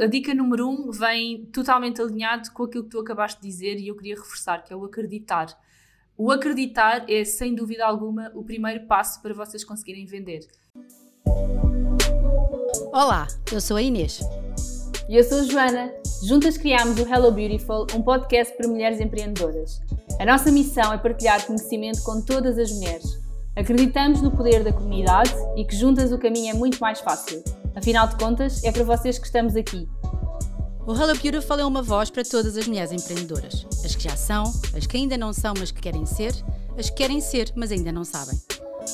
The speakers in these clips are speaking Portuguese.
A dica número um vem totalmente alinhado com aquilo que tu acabaste de dizer e eu queria reforçar, que é o acreditar. O acreditar é, sem dúvida alguma, o primeiro passo para vocês conseguirem vender. Olá, eu sou a Inês. E eu sou a Joana. Juntas criámos o Hello Beautiful, um podcast para mulheres empreendedoras. A nossa missão é partilhar conhecimento com todas as mulheres. Acreditamos no poder da comunidade e que juntas o caminho é muito mais fácil. Afinal de contas, é para vocês que estamos aqui. O Hello Beautiful é uma voz para todas as mulheres empreendedoras. As que já são, as que ainda não são, mas que querem ser, as que querem ser, mas ainda não sabem.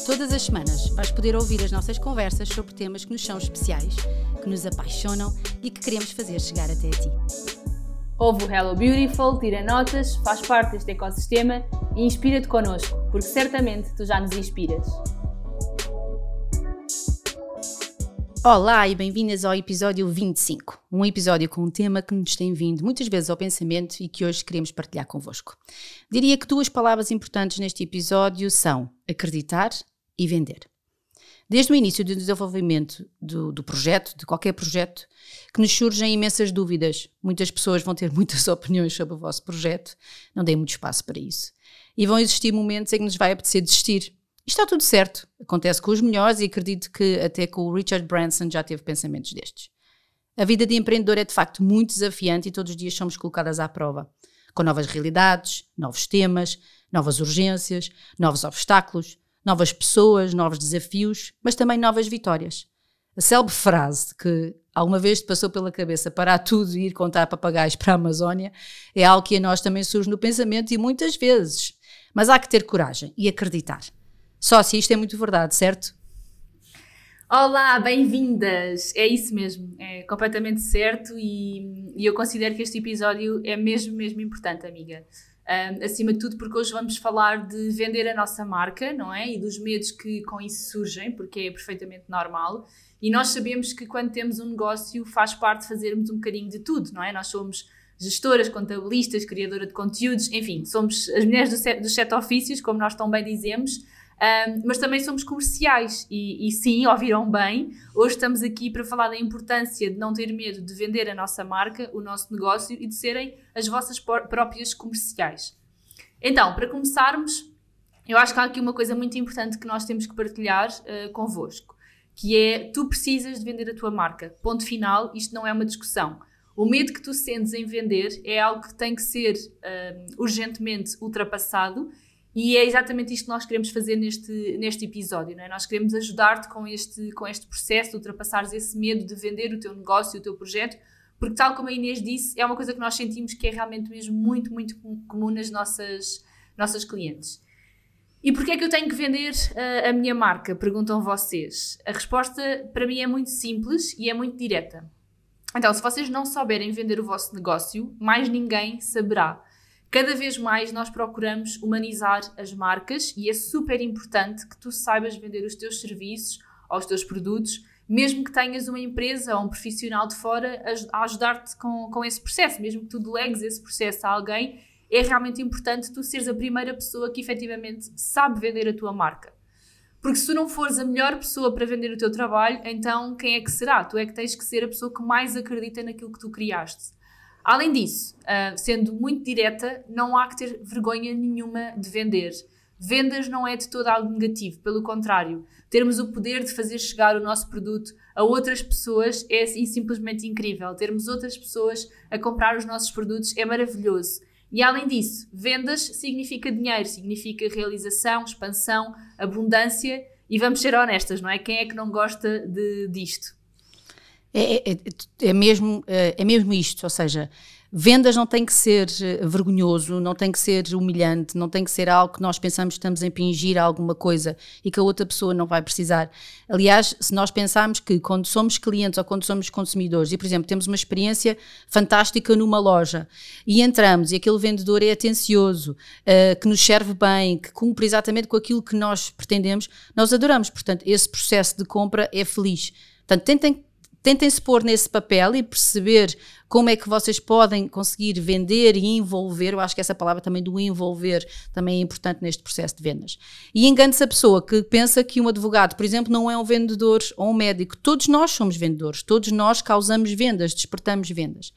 Todas as semanas vais poder ouvir as nossas conversas sobre temas que nos são especiais, que nos apaixonam e que queremos fazer chegar até a ti. Ouve o Hello Beautiful, tira notas, faz parte deste ecossistema e inspira-te connosco, porque certamente tu já nos inspiras. Olá e bem-vindas ao episódio 25, um episódio com um tema que nos tem vindo muitas vezes ao pensamento e que hoje queremos partilhar convosco. Diria que duas palavras importantes neste episódio são acreditar e vender. Desde o início do desenvolvimento do, do, projeto, de qualquer projeto, que nos surgem imensas dúvidas. Muitas pessoas vão ter muitas opiniões sobre o vosso projeto, não deem muito espaço para isso. E vão existir momentos em que nos vai apetecer desistir, está tudo certo. Acontece com os melhores e acredito que até com o Richard Branson já teve pensamentos destes. A vida de empreendedor é de facto muito desafiante e todos os dias somos colocadas à prova. Com novas realidades, novos temas, novas urgências, novos obstáculos, novas pessoas, novos desafios, mas também novas vitórias. A célebre frase que alguma vez te passou pela cabeça parar tudo e ir contar papagaios para a Amazónia é algo que a nós também surge no pensamento e muitas vezes. Mas há que ter coragem e acreditar. Sócia, isto é muito verdade, certo? Olá, bem-vindas! É isso mesmo, é completamente certo e, e, eu considero que este episódio é mesmo, mesmo importante, amiga. Um, acima de tudo, porque hoje vamos falar de vender a nossa marca, não é? E dos medos que com isso surgem, porque é perfeitamente normal. E nós sabemos que quando temos um negócio faz parte fazermos um bocadinho de tudo, não é? Nós somos gestoras, contabilistas, criadora de conteúdos, enfim, somos as mulheres dos sete ofícios, como nós tão bem dizemos. Um, mas também somos comerciais e, e, sim, ouviram bem, hoje estamos aqui para falar da importância de não ter medo de vender a nossa marca, o nosso negócio e de serem as vossas próprias comerciais. Então, para começarmos, eu acho que há aqui uma coisa muito importante que nós temos que partilhar uh, convosco, que é tu precisas de vender a tua marca. Ponto final, isto não é uma discussão. O medo que tu sentes em vender é algo que tem que ser uh, urgentemente ultrapassado e é exatamente isto que nós queremos fazer neste, neste episódio, não é? Nós queremos ajudar-te com este, com este processo de ultrapassares esse medo de vender o teu negócio, o teu projeto, porque tal como a Inês disse, é uma coisa que nós sentimos que é realmente mesmo muito, muito comum nas nossas, nossas clientes. E porquê é que eu tenho que vender uh, a minha marca? Perguntam vocês. A resposta para mim é muito simples e é muito direta. Então, se vocês não souberem vender o vosso negócio, mais ninguém saberá. Cada vez mais nós procuramos humanizar as marcas e é super importante que tu saibas vender os teus serviços ou os teus produtos, mesmo que tenhas uma empresa ou um profissional de fora a ajudar-te com, com esse processo, mesmo que tu delegues esse processo a alguém, é realmente importante tu seres a primeira pessoa que efetivamente sabe vender a tua marca. Porque se tu não fores a melhor pessoa para vender o teu trabalho, então quem é que será? Tu é que tens que ser a pessoa que mais acredita naquilo que tu criaste. Além disso, uh, sendo muito direta, não há que ter vergonha nenhuma de vender. Vendas não é de todo algo negativo, pelo contrário, termos o poder de fazer chegar o nosso produto a outras pessoas é assim, simplesmente incrível. Termos outras pessoas a comprar os nossos produtos é maravilhoso. E além disso, vendas significa dinheiro, significa realização, expansão, abundância e vamos ser honestas, não é? Quem é que não gosta de, disto? É, é, é, é, mesmo, é, é mesmo isto, ou seja, vendas não tem que ser eh, vergonhoso, não tem que ser humilhante, não tem que ser algo que nós pensamos que estamos a impingir alguma coisa e que a outra pessoa não vai precisar. Aliás, se nós pensarmos que quando somos clientes ou quando somos consumidores e, por exemplo, temos uma experiência fantástica numa loja e entramos e aquele vendedor é atencioso, uh, que nos serve bem, que cumpre exatamente com aquilo que nós pretendemos, nós adoramos. Portanto, esse processo de compra é feliz. Portanto, tentem tentem se pôr nesse papel e perceber como é que vocês podem conseguir vender e envolver. Eu acho que essa palavra também do envolver também é importante neste processo de vendas. E engane-se a pessoa que pensa que um advogado, por exemplo, não é um vendedor ou um médico. Todos nós somos vendedores, todos nós causamos vendas, despertamos vendas.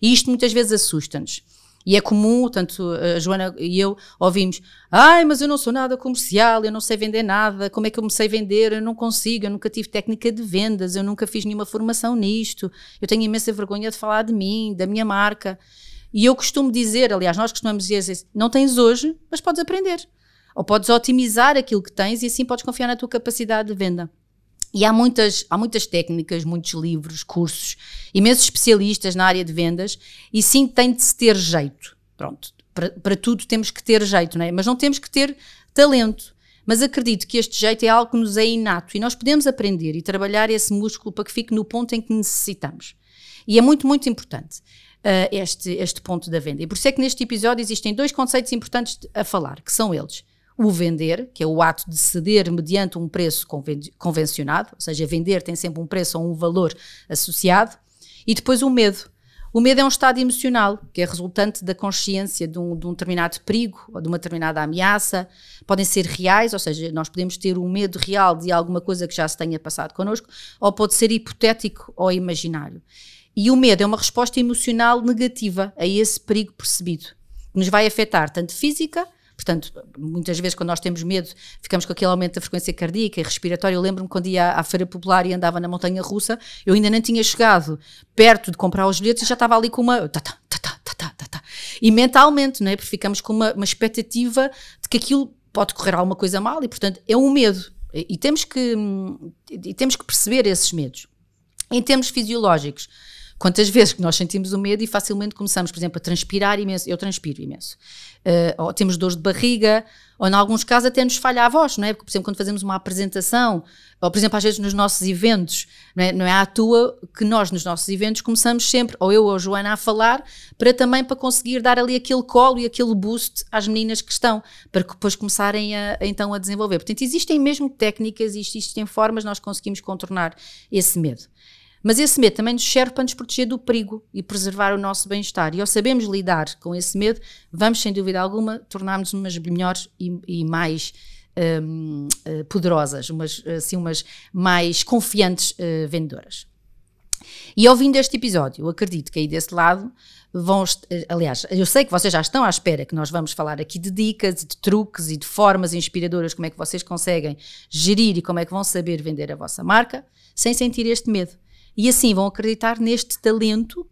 E isto muitas vezes assusta-nos. E é comum, tanto a Joana e eu ouvimos: ai, mas eu não sou nada comercial, eu não sei vender nada, como é que eu me sei vender? Eu não consigo, eu nunca tive técnica de vendas, eu nunca fiz nenhuma formação nisto, eu tenho imensa vergonha de falar de mim, da minha marca. E eu costumo dizer, aliás, nós costumamos dizer assim, não tens hoje, mas podes aprender. Ou podes otimizar aquilo que tens e assim podes confiar na tua capacidade de venda. E há muitas, há muitas técnicas, muitos livros, cursos, imensos especialistas na área de vendas, e sim tem de se ter jeito. Pronto, para, para tudo temos que ter jeito, não é? Mas não temos que ter talento. Mas acredito que este jeito é algo que nos é inato e nós podemos aprender e trabalhar esse músculo para que fique no ponto em que necessitamos. E é muito, muito importante uh, este, este ponto da venda. E por isso é que neste episódio existem dois conceitos importantes a falar, que são eles o vender, que é o ato de ceder mediante um preço convencionado, ou seja, vender tem sempre um preço ou um valor associado, e depois o medo. O medo é um estado emocional que é resultante da consciência de um, de um determinado perigo ou de uma determinada ameaça. Podem ser reais, ou seja, nós podemos ter um medo real de alguma coisa que já se tenha passado connosco, ou pode ser hipotético ou imaginário. E o medo é uma resposta emocional negativa a esse perigo percebido, que nos vai afetar tanto física Portanto, muitas vezes quando nós temos medo, ficamos com aquele aumento da frequência cardíaca e respiratória. Eu lembro-me quando ia à, Feira Popular e andava na Montanha Russa, eu ainda nem tinha chegado perto de comprar os bilhetes e já estava ali com uma. Tá, tá, tá. E mentalmente, não é? Porque ficamos com uma, uma expectativa de que aquilo pode correr alguma coisa mal e, portanto, é um medo. E, e temos que, e temos que perceber esses medos. Em termos fisiológicos, Quantas vezes que nós sentimos o medo e facilmente começamos, por exemplo, a transpirar imenso. Eu transpiro imenso. Uh, ou temos dores de barriga, ou em alguns casos até nos falha a voz, não é? Porque, por exemplo, quando fazemos uma apresentação, ou por exemplo, às vezes nos nossos eventos, não é, não é à toa que nós nos nossos eventos começamos sempre, ou eu ou a Joana, a falar, para também para conseguir dar ali aquele colo e aquele boost às meninas que estão, para que depois começarem a, a então a desenvolver. Portanto, existem mesmo técnicas e existem formas nós conseguimos contornar esse medo. Mas esse medo também nos serve para nos proteger do perigo e preservar o nosso bem-estar. E ao sabemos lidar com esse medo, vamos, sem dúvida alguma, tornar-nos umas melhores e, e mais um, uh, poderosas, umas, assim, umas mais confiantes uh, vendedoras. E ouvindo este episódio, eu acredito que aí desse lado vão. Eh, aliás, eu sei que vocês já estão à espera que nós vamos falar aqui de dicas, de truques e de formas inspiradoras, como é que vocês conseguem gerir e como é que vão saber vender a vossa marca sem sentir este medo. E assim vão acreditar neste talento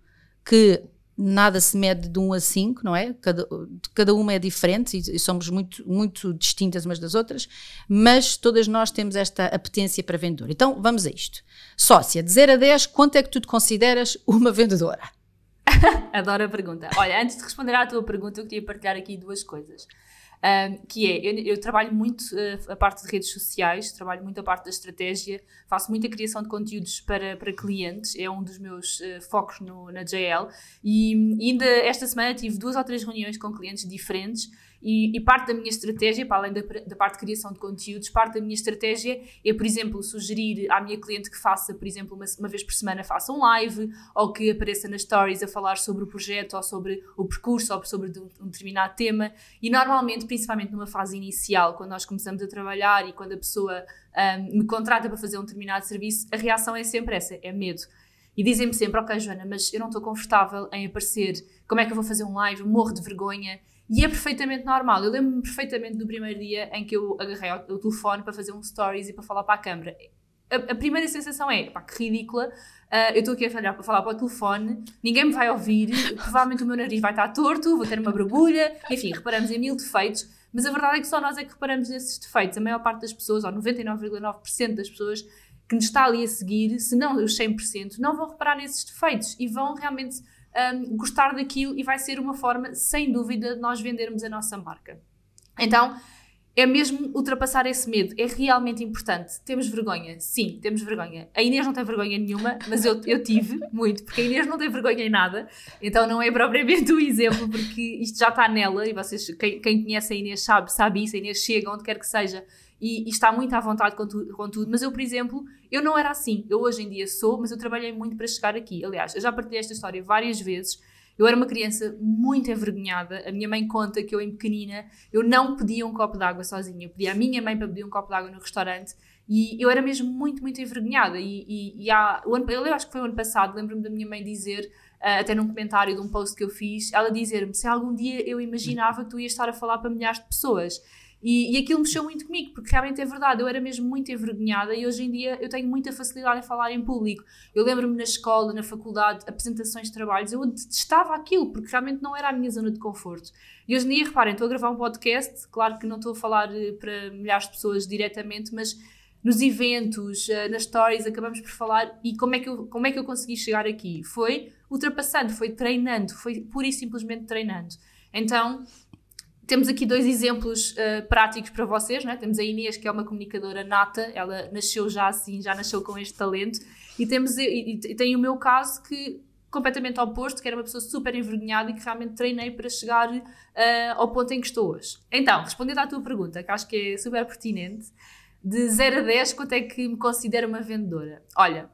que nada se mede de 1 a 5, não é? Cada, cada uma é diferente e, e, somos muito, muito distintas umas das outras, mas todas nós temos esta apetência para vendedor. Então vamos a isto. Sócia, de 0 a 10, quanto é que tu te consideras uma vendedora? Adoro a pergunta. Olha, antes de responder à tua pergunta, eu queria partilhar aqui duas coisas um, que é, eu, eu trabalho muito uh, a parte de redes sociais, trabalho muito a parte da estratégia, faço muita criação de conteúdos para, para clientes, é um dos meus uh, focos no, na JL, e ainda esta semana tive duas ou três reuniões com clientes diferentes, e, e, parte da minha estratégia, para além da, da, parte de criação de conteúdos, parte da minha estratégia é, por exemplo, sugerir à minha cliente que faça, por exemplo, uma, uma vez por semana faça um live, ou que apareça nas stories a falar sobre o projeto, ou sobre o percurso, ou sobre um, determinado tema. E normalmente, principalmente numa fase inicial, quando nós começamos a trabalhar e quando a pessoa um, me contrata para fazer um determinado serviço, a reação é sempre essa, é medo. E dizem-me sempre, ok Joana, mas eu não estou confortável em aparecer, como é que eu vou fazer um live, morro de vergonha, e é perfeitamente normal. Eu lembro-me perfeitamente do primeiro dia em que eu agarrei o, telefone para fazer um stories e para falar para a câmara. A, a primeira sensação é, pá, que ridícula, uh, eu estou aqui a falar, falar para o telefone, ninguém me vai ouvir, provavelmente o meu nariz vai estar torto, vou ter uma borbulha, enfim, reparamos em mil defeitos, mas a verdade é que só nós é que reparamos nesses defeitos. A maior parte das pessoas, ou 99,9% das pessoas que nos está ali a seguir, se não os 100%, não vão reparar nesses defeitos e vão realmente um, gostar daquilo e vai ser uma forma, sem dúvida, de nós vendermos a nossa marca. Então, é mesmo ultrapassar esse medo. É realmente importante. Temos vergonha? Sim, temos vergonha. A Inês não tem vergonha nenhuma, mas eu, eu tive muito, porque a Inês não tem vergonha em nada, então não é propriamente um exemplo, porque isto já está nela e vocês, quem, quem conhece a Inês sabe, sabe isso. A Inês chega onde quer que seja e, e, está muito à vontade com, tu, com tudo, mas eu, por exemplo, eu não era assim. Eu hoje em dia sou, mas eu trabalhei muito para chegar aqui. Aliás, eu já partilhei esta história várias vezes. Eu era uma criança muito envergonhada. A minha mãe conta que eu, em pequenina, eu não pedia um copo de água sozinha. Eu pedia à minha mãe para pedir um copo de água no restaurante e eu era mesmo muito, muito envergonhada. E, e, e há, o ano, eu acho que foi o ano passado, lembro-me da minha mãe dizer, uh, até num comentário de um post que eu fiz, ela dizer-me se algum dia eu imaginava que tu ias estar a falar para milhares de pessoas. E, e aquilo mexeu muito comigo, porque realmente é verdade, eu era mesmo muito envergonhada e hoje em dia eu tenho muita facilidade em falar em público. Eu lembro-me na escola, na faculdade, apresentações de trabalhos, eu detestava aquilo, porque realmente não era a minha zona de conforto. E hoje em dia, reparem, estou a gravar um podcast, claro que não estou a falar eh, para milhares de pessoas diretamente, mas nos eventos, eh, nas stories, acabamos por falar e como é, que eu, como é que eu consegui chegar aqui? Foi ultrapassando, foi treinando, foi pura e simplesmente treinando. Então, temos aqui dois exemplos uh, práticos para vocês, né? temos a Inês, que é uma comunicadora nata, ela nasceu já assim, já nasceu com este talento, e, temos, e, e tem o meu caso que completamente oposto, que era uma pessoa super envergonhada e que realmente treinei para chegar uh, ao ponto em que estou hoje. Então, respondendo à tua pergunta, que acho que é super pertinente, de 0 a 10, quanto é que me considero uma vendedora? Olha,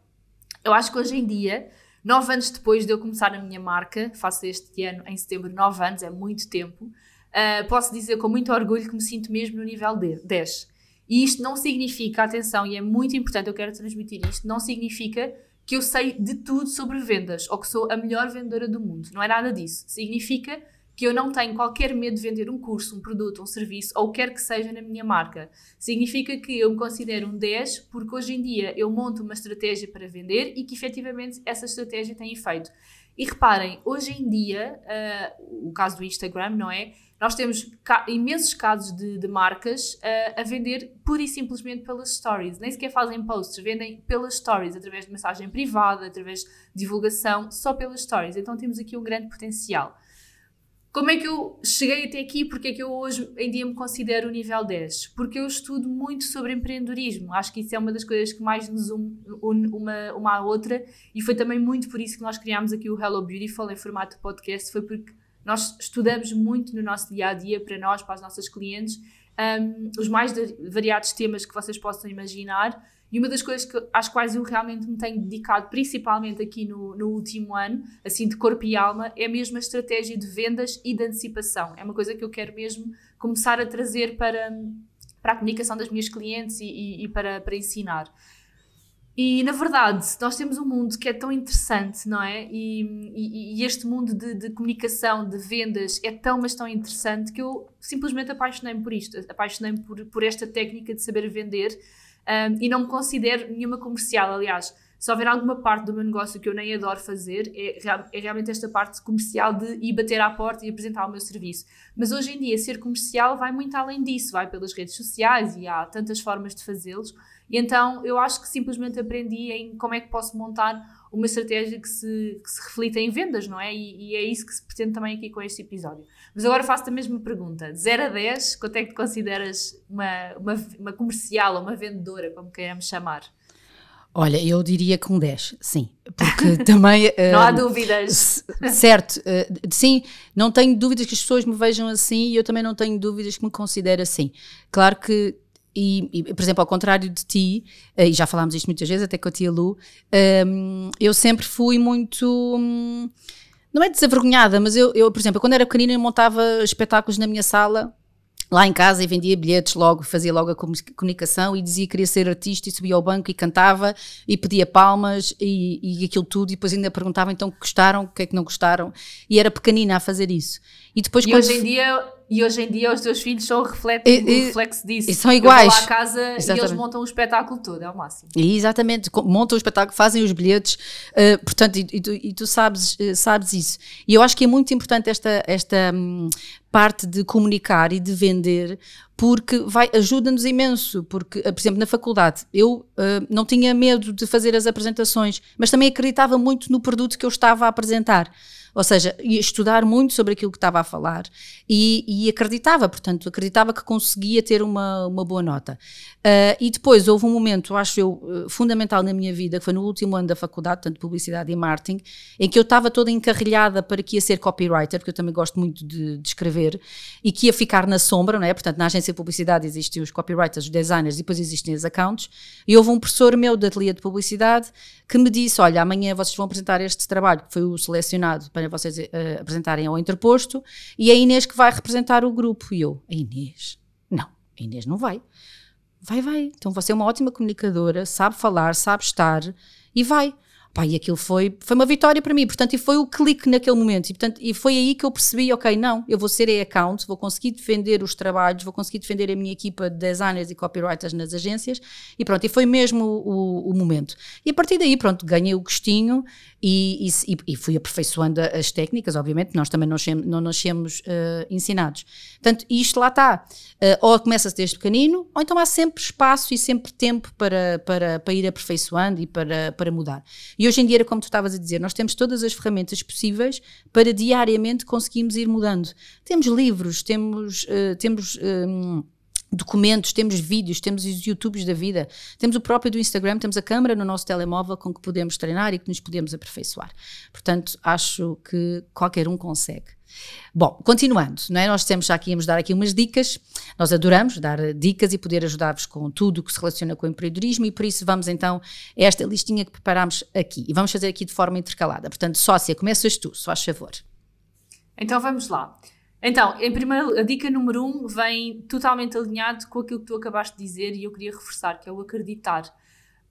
eu acho que hoje em dia, 9 anos depois de eu começar a minha marca, faço este ano em setembro 9 anos, é muito tempo, uh, posso dizer com muito orgulho que me sinto mesmo no nível 10. E isto não significa, atenção, e é muito importante, eu quero transmitir isto, não significa que eu sei de tudo sobre vendas ou que sou a melhor vendedora do mundo. Não é nada disso. Significa que eu não tenho qualquer medo de vender um curso, um produto, um serviço ou o que quer que seja na minha marca. Significa que eu me considero um 10 porque hoje em dia eu monto uma estratégia para vender e que efetivamente essa estratégia tem efeito. E reparem, hoje em dia, uh, o caso do Instagram, não é? Nós temos ca imensos casos de, de marcas uh, a vender pura e simplesmente pelas stories. Nem sequer fazem posts, vendem pelas stories, através de mensagem privada, através de divulgação, só pelas stories. Então temos aqui um grande potencial. Como é que eu cheguei até aqui? Porque é que eu hoje em dia me considero o nível 10? Porque eu estudo muito sobre empreendedorismo. Acho que isso é uma das coisas que mais nos une uma, uma à outra e foi também muito por isso que nós criámos aqui o Hello Beautiful em formato podcast. Foi porque nós estudamos muito no nosso dia a dia para nós, para as nossas clientes, um, os mais variados temas que vocês possam imaginar e uma das coisas que, às quais eu realmente me tenho dedicado, principalmente aqui no, no último ano, assim de corpo e alma, é mesmo a estratégia de vendas e de antecipação. É uma coisa que eu quero mesmo começar a trazer para, para a comunicação das minhas clientes e, e, e para, para ensinar. E na verdade, nós temos um mundo que é tão interessante, não é? E, e, e este mundo de, de, comunicação, de vendas, é tão, mas tão interessante que eu simplesmente apaixonei-me por isto, apaixonei-me por, por esta técnica de saber vender um, e não me considero nenhuma comercial. Aliás, se houver alguma parte do meu negócio que eu nem adoro fazer, é, é, realmente esta parte comercial de ir bater à porta e apresentar o meu serviço. Mas hoje em dia, ser comercial vai muito além disso, vai pelas redes sociais e há tantas formas de fazê-los. E então eu acho que simplesmente aprendi em como é que posso montar uma estratégia que se, que se reflita em vendas, não é? E, e, é isso que se pretende também aqui com este episódio. Mas agora faço a mesma pergunta: de 0 a 10, quanto é que te consideras uma, uma, uma comercial ou uma vendedora, como queremos chamar? Olha, eu diria que um 10, sim, porque também... não uh, há dúvidas. Certo, uh, sim, não tenho dúvidas que as pessoas me vejam assim e eu também não tenho dúvidas que me considere assim. Claro que e, e, por exemplo, ao contrário de ti, eh, e já falámos isto muitas vezes, até com a tia Lu, um, ehm, eu sempre fui muito. Um, não é desavergonhada, mas eu, eu, por exemplo, quando era pequenina, eu montava espetáculos na minha sala, lá em casa, e vendia bilhetes logo, fazia logo a comunicação e dizia que queria ser artista e subia ao banco e cantava e pedia palmas e, e aquilo tudo, e depois ainda perguntava então que gostaram, o que é que não gostaram, e era pequenina a fazer isso. E depois e hoje em dia e hoje em dia os teus filhos são o, reflexo, e, reflexo disso. E são iguais. Eu vou lá à casa exatamente. e eles montam o espetáculo todo, é o máximo. E exatamente, montam o espetáculo, fazem os bilhetes, uh, portanto, e, e, tu, e tu sabes, uh, sabes isso. E eu acho que é muito importante esta, esta um, parte de comunicar e de vender, porque vai ajuda-nos imenso, porque, uh, por exemplo, na faculdade, eu não tinha medo de fazer as apresentações, mas também acreditava muito no produto que eu estava a apresentar. Ou seja, estudar muito sobre aquilo que estava a falar e, e acreditava, portanto, acreditava que conseguia ter uma, uma boa nota. Uh, e depois houve um momento, acho eu, fundamental na minha vida, que foi no último ano da faculdade, tanto de Publicidade e Marketing, em que eu estava toda encarrilhada para que ia ser copywriter, porque eu também gosto muito de, de escrever, e que ia ficar na sombra, não é? Portanto, na agência de publicidade existem os copywriters, os designers, e depois existem os accounts, e houve um professor meu da ateliê de publicidade que me disse, olha, amanhã vocês vão apresentar este trabalho, que foi o selecionado para vocês uh, apresentarem ao interposto, e a Inês que vai representar o grupo. E eu, a Inês? Não, a Inês não vai. Vai, vai. Então você é uma ótima comunicadora, sabe falar, sabe estar e vai. Pá, e aquilo foi, foi uma vitória para mim, portanto, e foi o clique naquele momento, e, portanto, e foi aí que eu percebi, ok, não, eu vou ser a-account, vou conseguir defender os trabalhos, vou conseguir defender a minha equipa de designers e copywriters nas agências, e pronto, e foi mesmo o, o, o momento. E a partir daí, pronto, ganhei o gostinho e, e, e, fui aperfeiçoando as técnicas, obviamente, nós também não nascemos uh, ensinados. Portanto, isto lá está. Uh, ou começa-se desde pequenino, ou então há sempre espaço e sempre tempo para, para, para ir aperfeiçoando e para, para mudar. E hoje em dia, como tu estavas a dizer, nós temos todas as ferramentas possíveis para diariamente conseguirmos ir mudando. Temos livros, temos, uh, temos um, documentos, temos vídeos, temos os YouTubes da vida, temos o próprio do Instagram, temos a câmera no nosso telemóvel com que podemos treinar e que nos podemos aperfeiçoar. Portanto, acho que qualquer um consegue. Bom, continuando, não é? nós temos já aqui, íamos dar aqui umas dicas, nós adoramos dar dicas e poder ajudar-vos com tudo o que se relaciona com o empreendedorismo e por isso vamos então a esta listinha que preparámos aqui e vamos fazer aqui de forma intercalada. Portanto, sócia, começas tu, só a favor. Então vamos lá. Então, em primeiro, a dica número um vem totalmente alinhado com aquilo que tu acabaste de dizer e eu queria reforçar, que é o acreditar.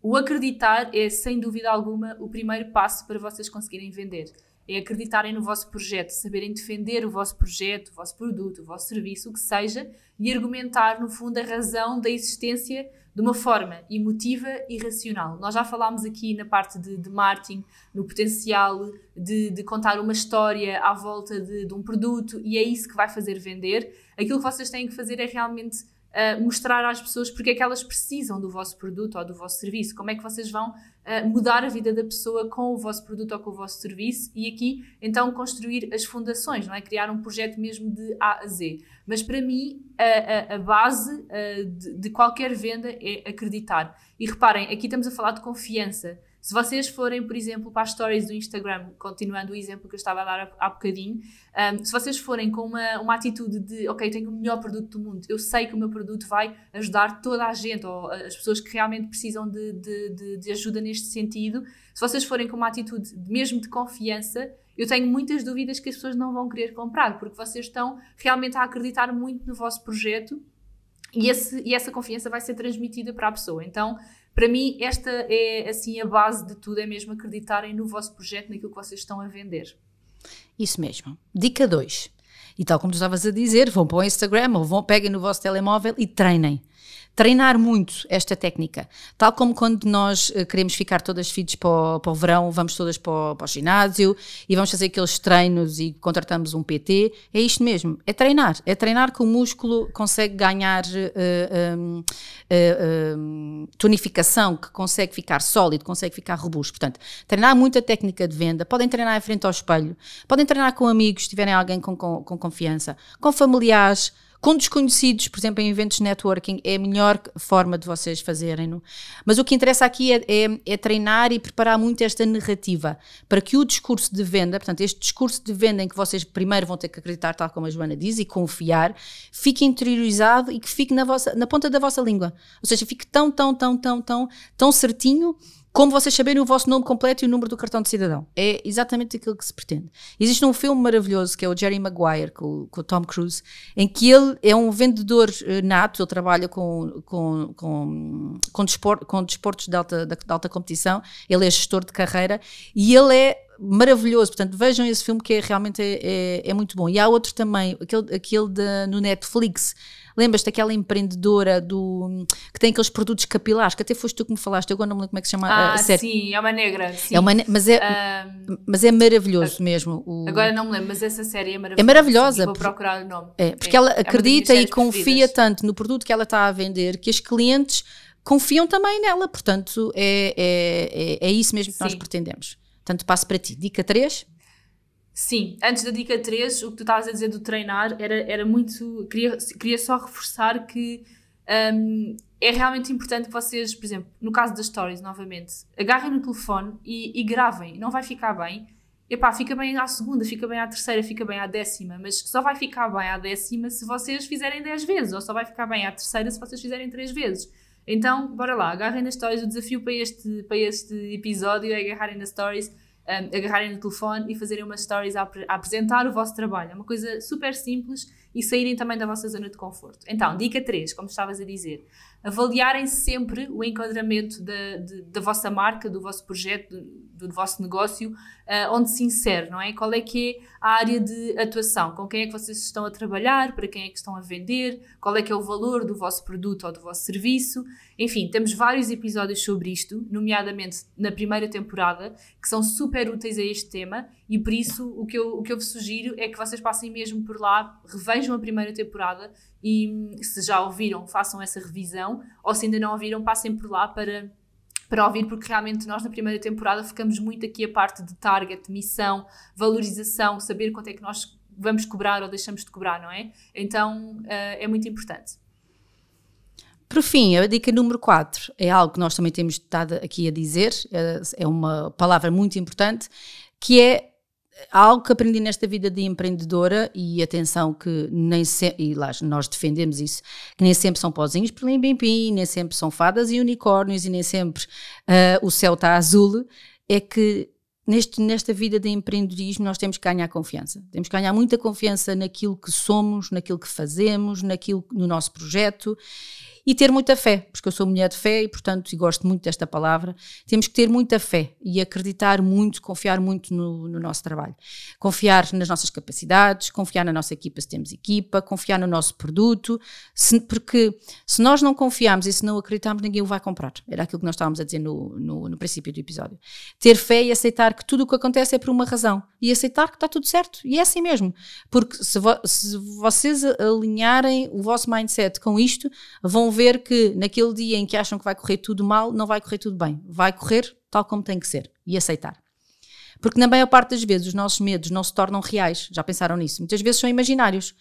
O acreditar é, sem dúvida alguma, o primeiro passo para vocês conseguirem vender. É acreditarem no vosso projeto, saberem defender o vosso projeto, o vosso produto, o vosso serviço, o que seja, e argumentar, no fundo, a razão da existência de uma forma emotiva e racional. Nós já falámos aqui na parte de, de marketing, no potencial de, de, contar uma história à volta de, de um produto e é isso que vai fazer vender. Aquilo que vocês têm que fazer é realmente uh, mostrar às pessoas porque é que elas precisam do vosso produto ou do vosso serviço, como é que vocês vão uh, mudar a vida da pessoa com o vosso produto ou com o vosso serviço e aqui então construir as fundações, não é? Criar um projeto mesmo de A a Z. Mas para mim a, a, a base uh, de, de qualquer venda é acreditar. E reparem, aqui estamos a falar de confiança. Se vocês forem, por exemplo, para as stories do Instagram, continuando o exemplo que eu estava a dar há, bocadinho, um, se vocês forem com uma, uma atitude de, ok, tenho o melhor produto do mundo, eu sei que o meu produto vai ajudar toda a gente, ou as pessoas que realmente precisam de, de, de, de ajuda neste sentido, se vocês forem com uma atitude mesmo de confiança, eu tenho muitas dúvidas que as pessoas não vão querer comprar, porque vocês estão realmente a acreditar muito no vosso projeto e, esse, e essa confiança vai ser transmitida para a pessoa. Então, para mim, esta é assim a base de tudo, é mesmo acreditarem no vosso projeto, naquilo que vocês estão a vender. Isso mesmo. Dica 2. E tal como tu estavas a dizer, vão para o Instagram ou vão, peguem no vosso telemóvel e treinem treinar muito esta técnica. Tal como quando nós uh, queremos ficar todas fits para o, para o verão, vamos todas para o, para o, ginásio e vamos fazer aqueles treinos e contratamos um PT. É isto mesmo, é treinar. É treinar que o músculo consegue ganhar uh, um, uh, tonificação, que consegue ficar sólido, consegue ficar robusto. Portanto, treinar muita técnica de venda. Podem treinar em frente ao espelho, podem treinar com amigos, se tiverem alguém com, com, com confiança, com familiares com desconhecidos, por exemplo, em eventos de networking, é a melhor forma de vocês fazerem-no. Mas o que interessa aqui é, é, é, treinar e preparar muito esta narrativa para que o discurso de venda, portanto, este discurso de venda em que vocês primeiro vão ter que acreditar, tal como a Joana diz, e confiar, fique interiorizado e que fique na, vossa, na ponta da vossa língua. Ou seja, fique tão, tão, tão, tão, tão, tão certinho como vocês saberem o vosso nome completo e o número do cartão de cidadão. É exatamente aquilo que se pretende. Existe um filme maravilhoso que é o Jerry Maguire, com, com o Tom Cruise, em que ele é um vendedor uh, nato, ele trabalha com, com, com, com, com desportos de alta, de alta competição, ele é gestor de carreira e ele é maravilhoso. Portanto, vejam esse filme que é, realmente é, é, é, muito bom. E há outro também, aquele, aquele de, no Netflix, Lembras-te daquela empreendedora do, que tem aqueles produtos capilares, que até foste tu que me falaste, eu agora não me lembro como é que se chama ah, a série. sim, é uma negra. Sim. É uma, mas, é, um, mas é maravilhoso mesmo. O, agora não me lembro, mas essa série é maravilhosa. É maravilhosa. Vou procurar o nome. É, porque é, ela é acredita e confia preferidas. tanto no produto que ela está a vender que os clientes confiam também nela. Portanto, é, é, é, é isso mesmo que sim. nós pretendemos. Portanto, passo para ti. Dica 3. Sim, antes da dica 3, o que tu estavas a dizer do treinar era, era muito. Queria, queria só reforçar que um, é realmente importante que vocês, por exemplo, no caso das stories, novamente, agarrem no telefone e, e gravem. Não vai ficar bem. Epá, fica bem à segunda, fica bem à terceira, fica bem à décima, mas só vai ficar bem à décima se vocês fizerem 10 vezes, ou só vai ficar bem à terceira se vocês fizerem 3 vezes. Então, bora lá, agarrem nas stories. O desafio para este, para este episódio é agarrarem nas stories um, agarrarem no telefone e fazerem umas stories a, a, apresentar o vosso trabalho. É uma coisa super simples e saírem também da vossa zona de conforto. Então, dica 3, como estavas a dizer, avaliarem sempre o enquadramento da, de, da vossa marca, do vosso projeto, do, do vosso negócio, uh, onde se insere, não é? Qual é que é a área de atuação? Com quem é que vocês estão a trabalhar? Para quem é que estão a vender? Qual é que é o valor do vosso produto ou do vosso serviço? Enfim, temos vários episódios sobre isto, nomeadamente na primeira temporada, que são super úteis a este tema e por isso o que eu, o que eu vos sugiro é que vocês passem mesmo por lá, revejam a primeira temporada e se já ouviram, façam essa revisão, ou se ainda não ouviram, passem por lá para, para ouvir, porque realmente nós na primeira temporada ficamos muito aqui a parte de target, missão, valorização, saber quanto é que nós vamos cobrar ou deixamos de cobrar, não é? Então uh, é muito importante. Por fim, a dica número 4 é algo que nós também temos estado aqui a dizer, eh, é uma palavra muito importante, que é algo que aprendi nesta vida de empreendedora e atenção que nem sempre, e lá nós defendemos isso, que nem sempre são pozinhos por limpim nem sempre são fadas e unicórnios e nem sempre uh, o céu está azul, é que neste, nesta vida de empreendedorismo nós temos que ganhar confiança. Temos que ganhar muita confiança naquilo que somos, naquilo que fazemos, naquilo, no nosso projeto e ter muita fé, porque eu sou mulher de fé e, portanto, e gosto muito desta palavra. Temos que ter muita fé e acreditar muito, confiar muito no, no nosso trabalho. Confiar nas nossas capacidades, confiar na nossa equipa se temos equipa, confiar no nosso produto, se, porque se nós não confiarmos e se não acreditarmos, ninguém o vai comprar. Era aquilo que nós estávamos a dizer no, no, no princípio do episódio. Ter fé e aceitar que tudo o que acontece é por uma razão e aceitar que está tudo certo. E é assim mesmo. Porque se, vo, se vocês alinharem o vosso mindset com isto, vão ver ver que naquele dia em que acham que vai correr tudo mal, não vai correr tudo bem. Vai correr tal como tem que ser e aceitar. Porque na maior parte das vezes os nossos medos não se tornam reais. Já pensaram nisso? Muitas vezes são imaginários.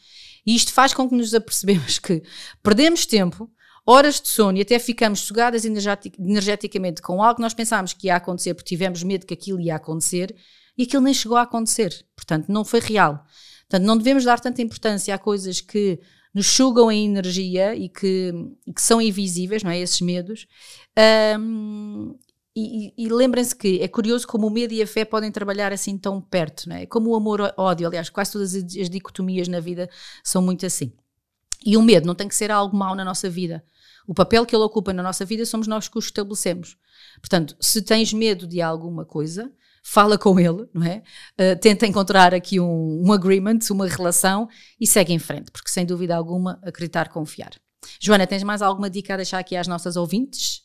E isto faz com que nos apercebemos que perdemos tempo, horas de sono e até ficamos sugadas energeticamente com algo que nós pensámos que ia acontecer porque tivemos medo que aquilo ia acontecer e aquilo nem chegou a acontecer. Portanto, não foi real. Portanto, não devemos dar tanta importância a coisas que nos sugam a energia e que, e que são invisíveis, não é? Esses medos. Um, e, e, lembrem-se que é curioso como o medo e a fé podem trabalhar assim tão perto, não é? Como o amor-ódio, aliás, quase todas as, as dicotomias na vida são muito assim. E o medo não tem que ser algo mau na nossa vida. O papel que ele ocupa na nossa vida somos nós que o estabelecemos. Portanto, se tens medo de alguma coisa, fala com ele, não é? Uh, tenta encontrar aqui um, um agreement, uma relação e segue em frente, porque sem dúvida alguma, acreditar, confiar. Joana, tens mais alguma dica a deixar aqui às nossas ouvintes?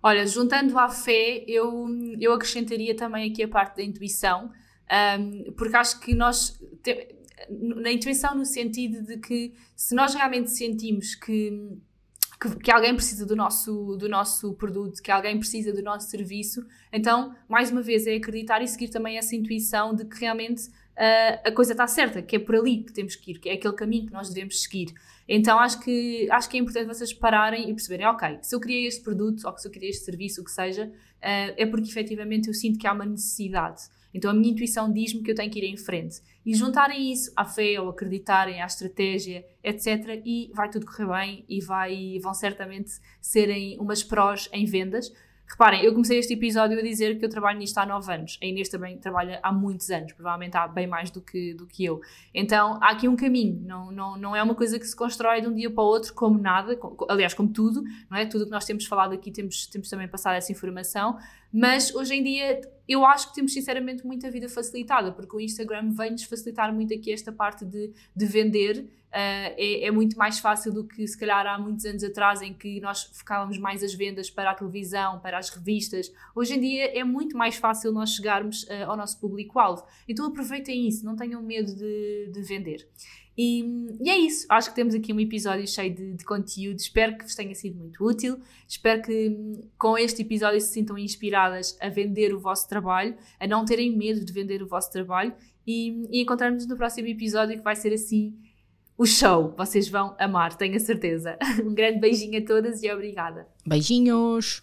Olha, juntando à fé, eu, eu acrescentaria também aqui a parte da intuição, um, porque acho que nós. Te, na intuição, no sentido de que se nós realmente sentimos que que, que, alguém precisa do nosso, do nosso produto, que alguém precisa do nosso serviço. Então, mais uma vez, é acreditar e seguir também essa intuição de que realmente uh, a coisa está certa, que é por ali que temos que ir, que é aquele caminho que nós devemos seguir. Então, acho que, acho que é importante vocês pararem e perceberem, ok, se eu criei este produto ou se eu criei este serviço, o que seja, uh, é porque efetivamente eu sinto que há uma necessidade. Então a minha intuição diz-me que eu tenho que ir em frente. E juntarem isso à fé ou acreditarem à estratégia, etc. E vai tudo correr bem e vai, vão certamente serem umas prós em vendas. Reparem, eu comecei este episódio a dizer que eu trabalho nisto há 9 anos. A Inês também trabalha há muitos anos, provavelmente há bem mais do que, do que eu. Então há aqui um caminho, não, não, não é uma coisa que se constrói de um dia para o outro como nada, aliás, como tudo, não é? Tudo o que nós temos falado aqui temos, temos também passado essa informação, mas hoje em dia eu acho que temos sinceramente muita vida facilitada, porque o Instagram vem-nos facilitar muito aqui esta parte de, de vender. Uh, é, é, muito mais fácil do que se calhar há muitos anos atrás em que nós focávamos mais as vendas para a televisão, para as revistas. Hoje em dia é muito mais fácil nós chegarmos uh, ao nosso público-alvo. Então aproveitem isso, não tenham medo de, de vender. E, e, é isso. Acho que temos aqui um episódio cheio de, de, conteúdo. Espero que vos tenha sido muito útil. Espero que hum, com este episódio se sintam inspirados obrigadas a vender o vosso trabalho, a não terem medo de vender o vosso trabalho e, e encontrarmos no próximo episódio que vai ser assim o show. Vocês vão amar, tenho a certeza. Um grande beijinho a todas e obrigada. Beijinhos!